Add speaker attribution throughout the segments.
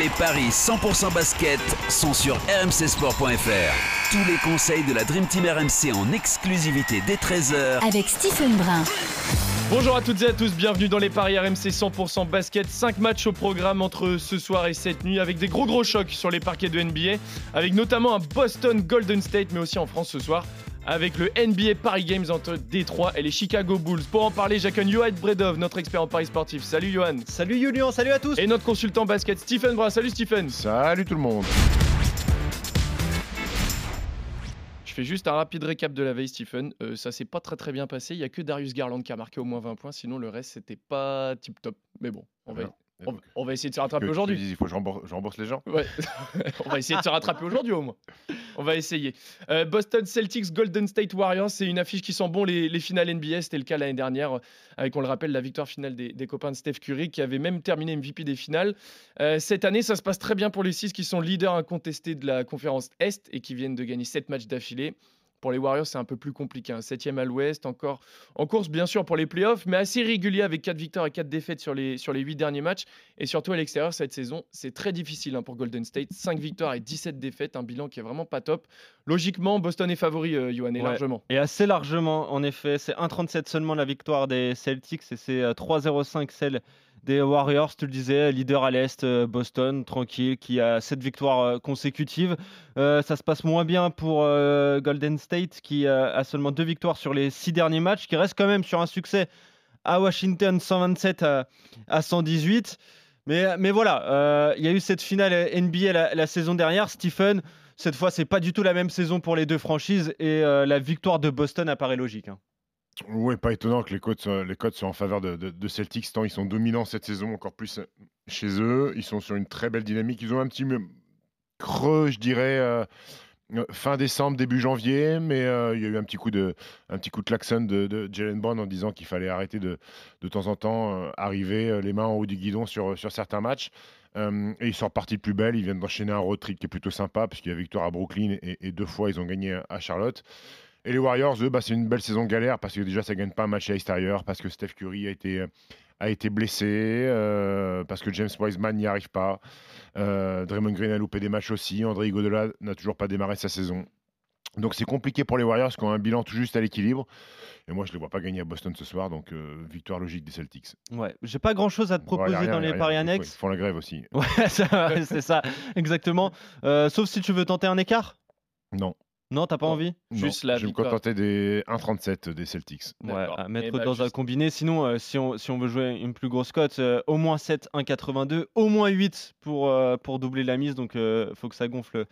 Speaker 1: Les paris 100% basket sont sur rmcsport.fr. Tous les conseils de la Dream Team RMC en exclusivité dès 13h
Speaker 2: Avec Stephen Brun.
Speaker 3: Bonjour à toutes et à tous, bienvenue dans les paris RMC 100% basket. 5 matchs au programme entre ce soir et cette nuit avec des gros gros chocs sur les parquets de NBA, avec notamment un Boston Golden State, mais aussi en France ce soir avec le NBA Paris Games entre Détroit et les Chicago Bulls. Pour en parler, j'accueille Johan Bredov, notre expert en paris sportif. Salut Johan.
Speaker 4: Salut Julien, salut à tous.
Speaker 3: Et notre consultant basket Stephen Brun. Salut Stephen.
Speaker 5: Salut tout le monde.
Speaker 3: Je fais juste un rapide récap de la veille, Stephen. Euh, ça s'est pas très très bien passé. Il y a que Darius Garland qui a marqué au moins 20 points. Sinon, le reste, c'était pas tip top. Mais bon, on va, on, on va essayer de se rattraper aujourd'hui.
Speaker 5: Il faut que je rembourse, je rembourse les gens.
Speaker 3: Ouais. on va essayer de se rattraper aujourd'hui au moins. On va essayer. Euh, Boston Celtics, Golden State Warriors, c'est une affiche qui sent bon les, les finales NBA. C'était le cas l'année dernière, avec, on le rappelle, la victoire finale des, des, copains de Steph Curry, qui avait même terminé MVP des finales. Euh, cette année, ça se passe très bien pour les six qui sont leaders incontestés de la conférence Est et qui viennent de gagner 7 matchs d'affilée. Pour les Warriors, c'est un peu plus compliqué. Un septième à l'ouest, encore en course, bien sûr, pour les playoffs, mais assez régulier avec 4 victoires et 4 défaites sur les, sur les 8 derniers matchs. Et surtout à l'extérieur, cette saison, c'est très difficile hein, pour Golden State. 5 victoires et 17 défaites, un bilan qui est vraiment pas top. Logiquement, Boston est favori, euh, Johan, et
Speaker 4: Ouais.
Speaker 3: largement.
Speaker 4: Et assez largement, en effet. C'est 1,37 seulement la victoire des Celtics et c'est euh, 3,05 celle des Warriors. Tu le disais, leader à l'Est, euh, Boston, tranquille, qui a 7 victoires euh, consécutives. Euh, ça se passe moins bien pour Golden State, qui a seulement 2 victoires sur les 6 derniers matchs, qui reste quand même sur un succès à Washington, 127 à, à 118. Mais, voilà, il y a eu cette finale NBA la, saison dernière. Stephen, cette fois, c'est pas du tout la même saison pour les deux franchises et la victoire de Boston apparaît logique. hein.
Speaker 5: Oui, pas étonnant que les codes soient, les soient en faveur de, de- Celtics, tant ils sont dominants cette saison, encore plus euh, chez eux. Ils sont sur une très belle dynamique. Ils ont un petit creux, je dirais, euh, euh, fin décembre, début janvier, mais il y a eu un petit coup de, un petit coup de klaxon de, Jalen Brown en disant qu'il fallait arrêter de, de temps en temps euh, arriver les mains en haut du guidon sur, sur certains matchs. Et ils sont repartis de plus belle. Ils viennent d'enchaîner un road trip qui est plutôt sympa, puisqu'il y a victoire à Brooklyn et deux fois ils ont gagné à Charlotte. Et les Warriors, eux, bah, c'est une belle saison galère parce que déjà, ça gagne pas un match à l'extérieur, parce que Steph Curry a été, a été blessé, euh, parce que James Wiseman n'y arrive pas. Euh, Draymond Green a loupé des matchs aussi. André Iguodala n'a toujours pas démarré sa saison. Donc c'est compliqué pour les Warriors qui ont un bilan tout juste à l'équilibre. Et moi, je ne les vois pas gagner à Boston ce soir, donc euh, victoire logique des Celtics.
Speaker 4: Ouais, j'ai pas grand chose à te proposer
Speaker 5: rien,
Speaker 4: dans les
Speaker 5: rien.
Speaker 4: paris annexes.
Speaker 5: Ils font la grève aussi.
Speaker 4: Ouais, c'est ça, exactement. Euh, sauf si tu veux tenter un écart?
Speaker 5: Non.
Speaker 4: Non, t'as pas
Speaker 3: Non.
Speaker 4: envie?
Speaker 3: Juste la
Speaker 5: Je vais me contenter des 1,37 des Celtics.
Speaker 4: Ouais, à mettre
Speaker 3: bah,
Speaker 4: dans un
Speaker 3: juste-
Speaker 4: combiné. Sinon, euh, si, on, si on veut jouer une plus grosse cote, euh, au moins 7, 1,82, au moins 8 pour, euh, pour doubler la mise. Donc, il faut que ça gonfle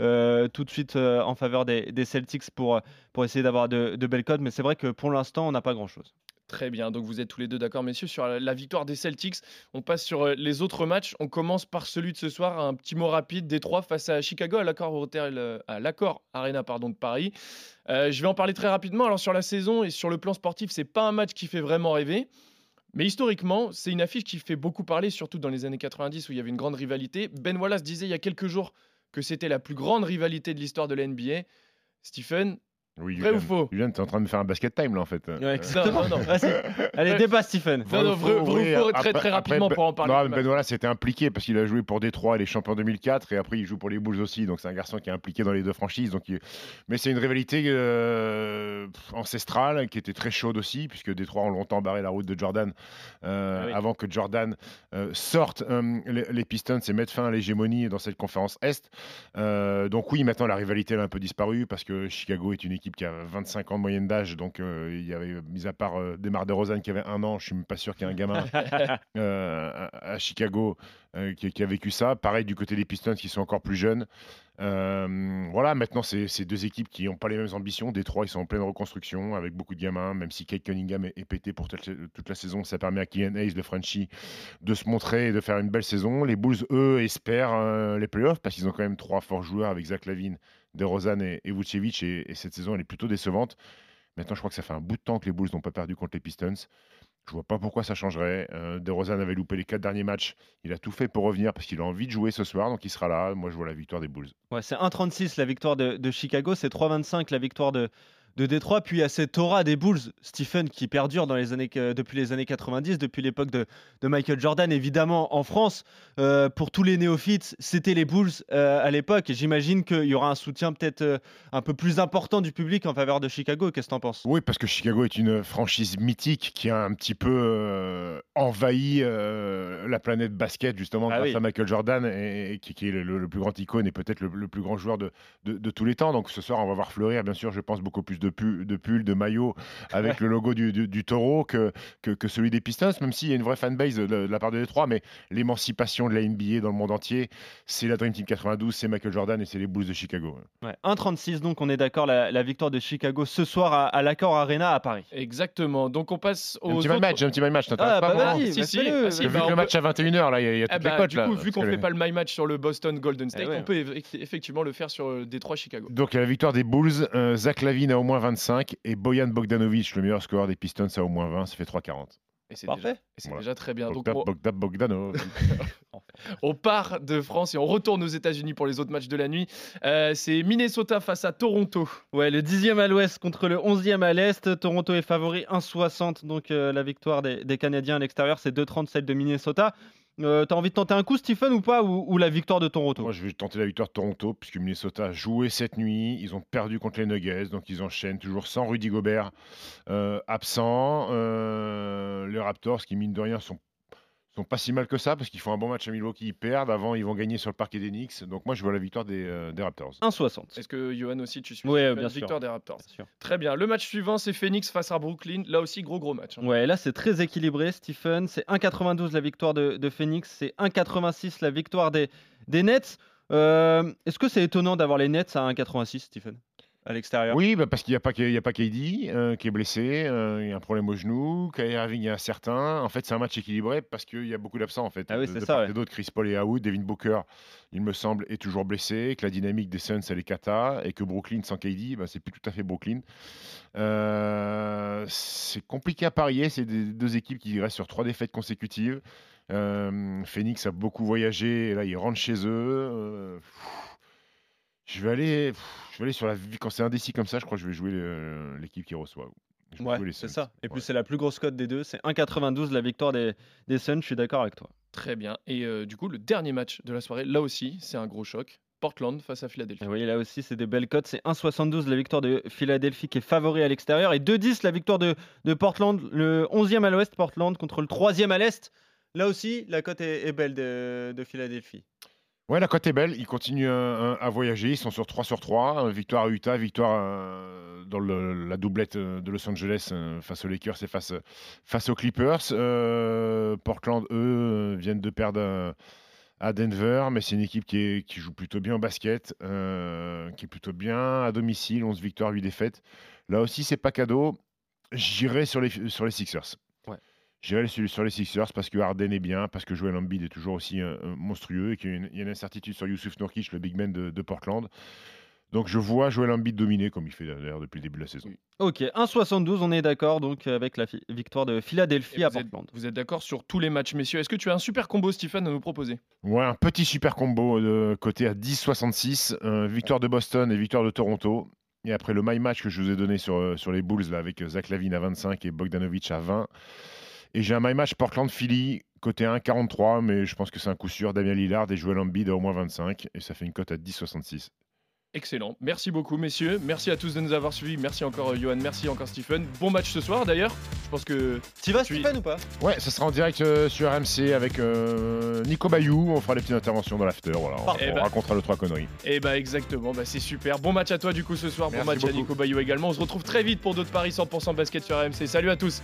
Speaker 4: euh, tout de suite euh, en faveur des, des Celtics pour, pour essayer d'avoir de, de belles cotes. Mais c'est vrai que pour l'instant, on n'a pas grand-chose.
Speaker 3: Très bien, donc vous êtes tous les deux d'accord, messieurs, sur la victoire des Celtics. On passe sur euh, les autres matchs. On commence par celui de ce soir. Un petit mot rapide Détroit face à Chicago à l'accord euh, Arena pardon, de Paris. Euh, je vais en parler très rapidement. Alors sur la saison et sur le plan sportif, c'est pas un match qui fait vraiment rêver. Mais historiquement, c'est une affiche qui fait beaucoup parler, surtout dans les années 90 où il y avait une grande rivalité. Ben Wallace disait il y a quelques jours que c'était la plus grande rivalité de l'histoire de la NBA. Stephen,
Speaker 5: Oui,
Speaker 3: Vrai ou
Speaker 5: Julian.
Speaker 3: faux
Speaker 5: Julian, t'es en train de faire un basket time là en fait.
Speaker 4: Ouais, exactement.
Speaker 3: non, non.
Speaker 4: Vas-y. Allez, débat, Stephen.
Speaker 3: Non, non, vrai- vrai ou
Speaker 5: oui,
Speaker 3: faux, très,
Speaker 5: après-
Speaker 3: très rapidement
Speaker 5: Ben-
Speaker 3: pour en parler
Speaker 5: Non, mais. Ben voilà, c'était impliqué parce qu'il a joué pour Détroit et les champions 2004 et après il joue pour les Bulls aussi. Donc c'est un garçon qui est impliqué dans les deux franchises. Donc il- Mais c'est une rivalité euh, pff, ancestrale qui était très chaude aussi puisque Détroit ont longtemps barré la route de Jordan euh,
Speaker 3: Ah oui.
Speaker 5: avant que Jordan euh, sorte euh, les, les Pistons et mette fin à l'hégémonie dans cette conférence Est. Euh, donc oui, maintenant la rivalité elle a un peu disparu parce que Chicago est une équipe équipe qui a 25 ans de moyenne d'âge, donc euh, il y avait, mis à part euh, Demar DeRozan qui avait un an, je suis même pas sûr qu'il y ait un gamin euh, à, à Chicago euh, qui, qui a vécu ça. Pareil du côté des Pistons qui sont encore plus jeunes. Voilà, maintenant, c'est deux équipes qui n'ont pas les mêmes ambitions. Détroit, ils sont en pleine reconstruction avec beaucoup de gamins, même si Kate Cunningham est, est pété pour toute, toute la saison. Ça permet à Kylian Hayes, le Frenchie, de se montrer et de faire une belle saison. Les Bulls, eux, espèrent les playoffs parce qu'ils ont quand même trois forts joueurs avec Zach Lavine, DeRozan et, et. Et, et cette saison, elle est plutôt décevante. Maintenant, je crois que ça fait un bout de temps que les Bulls n'ont pas perdu contre les Pistons. Je vois pas pourquoi ça changerait. Euh, DeRozan avait loupé les quatre derniers matchs. Il a tout fait pour revenir parce qu'il a envie de jouer ce soir, donc il sera là. Moi, je vois la victoire des Bulls.
Speaker 4: Ouais, c'est 1,36 la victoire de, de Chicago, c'est 3,25 la victoire de, de Détroit. Puis a cette aura des Bulls, Stephen, qui perdure dans les années, que- depuis les années 90, depuis l'époque de, de Michael Jordan. Évidemment, en France, euh, pour tous les néophytes, c'était les Bulls euh, à l'époque. J'imagine qu'il y aura un soutien peut-être euh, un peu plus important du public en faveur de Chicago. Qu'est-ce que tu en penses?
Speaker 5: Oui, parce que Chicago est une franchise mythique qui a un petit peu envahi la planète basket, justement,
Speaker 4: Ah
Speaker 5: grâce
Speaker 4: oui.
Speaker 5: à Michael Jordan, et, et qui, qui est le, le plus grand icône et peut-être le, le plus grand joueur de, de- de tous les temps. Donc ce soir, on va voir fleurir, bien sûr, je pense, beaucoup plus de, pu- de pulls, de maillots avec le logo du, du- du taureau que, que, que celui des Pistons, même s'il y a une vraie fanbase de, de la part de Détroit. Mais l'émancipation de la NBA dans le monde entier, c'est la Dream Team 92, c'est Michael Jordan et c'est les Bulls de Chicago.
Speaker 4: Ouais, 1,36 donc, on est d'accord, la, la victoire de Chicago ce soir à, à l'Accor Arena à Paris.
Speaker 3: Exactement. Donc on passe
Speaker 5: Un
Speaker 3: aux
Speaker 5: petit
Speaker 3: autres-
Speaker 5: match, un petit match, t'intéresse
Speaker 4: Ah,
Speaker 5: pas
Speaker 4: bah vas-y,
Speaker 3: Si, si, ah,
Speaker 5: Vu
Speaker 3: bah,
Speaker 5: que le
Speaker 3: peut-
Speaker 5: match à 21h, là, il y a, il y a
Speaker 3: Eh
Speaker 5: toutes
Speaker 3: bah,
Speaker 5: les cotes.
Speaker 3: du
Speaker 5: là,
Speaker 3: coup, vu qu'on
Speaker 5: que
Speaker 3: fait pas le my match sur le Boston Golden State,
Speaker 4: ouais.
Speaker 3: on peut eff- effectivement le faire sur euh, Détroit Chicago.
Speaker 5: Donc, la victoire des Bulls, euh, Zach Lavine a au moins 25 et Bojan Bogdanovic, le meilleur scoreur des Pistons, a au moins 20. Ça fait 3,40.
Speaker 3: Et c'est
Speaker 4: Parfait.
Speaker 3: déjà, et c'est
Speaker 5: Voilà.
Speaker 3: déjà très bien. Donc on,
Speaker 5: Bogdan Bogdanovic.
Speaker 3: on part de France et on retourne aux États-Unis pour les autres matchs de la nuit. Euh, c'est Minnesota face à Toronto.
Speaker 4: Ouais, le 10e à l'ouest contre le 11e à l'est. Toronto est favori 1,60. Donc euh, la victoire des, des Canadiens à l'extérieur, c'est 2,30 celle de Minnesota. Euh, T'as envie de tenter un coup, Stephen, ou pas ou, la victoire de Toronto?
Speaker 5: Moi, je vais tenter la victoire de Toronto, puisque Minnesota a joué cette nuit. Ils ont perdu contre les Nuggets, donc ils enchaînent toujours sans Rudy Gobert euh, absent. Euh, les Raptors, qui mine de rien, sont, sont pas si mal que ça, parce qu'ils font un bon match à Milwaukee, ils perdent. Avant, ils vont gagner sur le parquet des Knicks. Donc, moi, je vois la victoire des, euh, des Raptors.
Speaker 4: 1,60.
Speaker 3: Est-ce que Johan aussi tu suis sur
Speaker 4: bien
Speaker 3: la
Speaker 4: sûr.
Speaker 3: victoire des Raptors?
Speaker 4: Bien sûr.
Speaker 3: Très bien. Le match suivant c'est Phoenix face à Brooklyn. Là aussi gros gros match. hein.
Speaker 4: Ouais, là c'est très équilibré, Stephen. C'est 1,92 la victoire de, de Phoenix, c'est 1,86 la victoire des, des Nets. Euh, Est-ce que c'est étonnant d'avoir les Nets à 1,86, Stephen? À l'extérieur?
Speaker 5: Oui, bah, parce qu'il n'y a pas, qu'il y a pas KD euh, qui est blessé, euh, il y a un problème au genou, Kyrie Irving est incertain. En fait, c'est un match équilibré parce qu'il y a beaucoup d'absents en fait.
Speaker 4: Ah oui, c'est ça, ouais.
Speaker 5: et d'autre, Chris Paul et out, Devin Booker, il me semble, est toujours blessé, que la dynamique des Suns elle est cata et que Brooklyn sans KD, bah, c'est plus tout à fait Brooklyn. Euh, c'est compliqué à parier, c'est des deux équipes qui restent sur trois défaites consécutives. Phoenix a beaucoup voyagé, et là ils rentrent chez eux. Euh, pff, je vais aller, pff, je vais aller sur la vie quand c'est indécis comme ça. Je crois que je vais jouer l'équipe qui reçoit. Je vais
Speaker 4: Ouais,
Speaker 5: jouer les
Speaker 4: c'est
Speaker 5: Suns.
Speaker 4: ça. Et puis
Speaker 5: Ouais.
Speaker 4: c'est la plus grosse cote des deux, c'est 1,92 la victoire des, des Suns, je suis d'accord avec toi.
Speaker 3: Très bien. Et euh, du coup le dernier match de la soirée, là aussi c'est un gros choc. Portland face à Philadelphie.
Speaker 4: Et oui, là aussi c'est des belles cotes, c'est 1,72 la victoire de Philadelphie qui est favori à l'extérieur et 2,10 la victoire de, de Portland, le 11e à l'ouest Portland contre le 3e à l'est. Là aussi, la cote est, est belle de, de Philadelphie.
Speaker 5: Ouais, la cote est belle. Ils continuent euh, à voyager. Ils sont sur 3 sur 3. Euh, Victoire à Utah, victoire euh, dans la doublette euh, de Los Angeles euh, face aux Lakers et face, aux Clippers. Euh, Portland, eux, euh, viennent de perdre euh, à Denver, mais c'est une équipe qui, joue plutôt bien au basket, euh, qui est plutôt bien à domicile. 11 victoires, 8 défaites. Là aussi, c'est pas cadeau. J'irai sur les, sur les Sixers. J'irai sur, les Sixers parce que Harden est bien, parce que Joel Embiid est toujours aussi euh, euh, monstrueux et qu'il y a une, il y a une incertitude sur Yusuf Nurkic, le big man de, de Portland. Donc je vois Joel Embiid dominer comme il fait d'ailleurs depuis le début de la saison.
Speaker 4: Ok, 1,72, on est d'accord donc avec la victoire de Philadelphie
Speaker 3: Et
Speaker 4: à Portland.
Speaker 3: vous êtes d'accord sur tous les matchs, messieurs? Est-ce que tu as un super combo, Stephen, à nous proposer?
Speaker 5: Ouais, un petit super combo de côté à 10,66. euh, victoire de Boston et victoire de Toronto. Et après le my match que je vous ai donné sur, euh, sur les Bulls là, avec euh, Zach Lavine à 25 et Bogdanovic à 20. Et j'ai un my match Portland-Philly côté 1,43, mais je pense que c'est un coup sûr. Damien Lillard et Joel Embiid à au moins 25. Et ça fait une cote à 10,66.
Speaker 3: Excellent. Merci beaucoup, messieurs. Merci à tous de nous avoir suivis. Merci encore, euh, Johan. Merci encore, Stephen. Bon match ce soir, d'ailleurs. Je pense que.
Speaker 4: Tu vas, Stephen, ou pas?
Speaker 5: Ouais, ça sera en direct euh, sur RMC avec euh, Nico Bayou. On fera des petites interventions dans l'after. Voilà, on,
Speaker 3: Eh ben.
Speaker 5: racontera le trois conneries.
Speaker 3: Eh bah, exactement. Bah, c'est super. Bon match à toi, du coup, ce soir.
Speaker 5: Merci
Speaker 3: bon match à. Nico Bayou également. On se retrouve très vite pour d'autres paris 100% basket sur RMC. Salut à tous.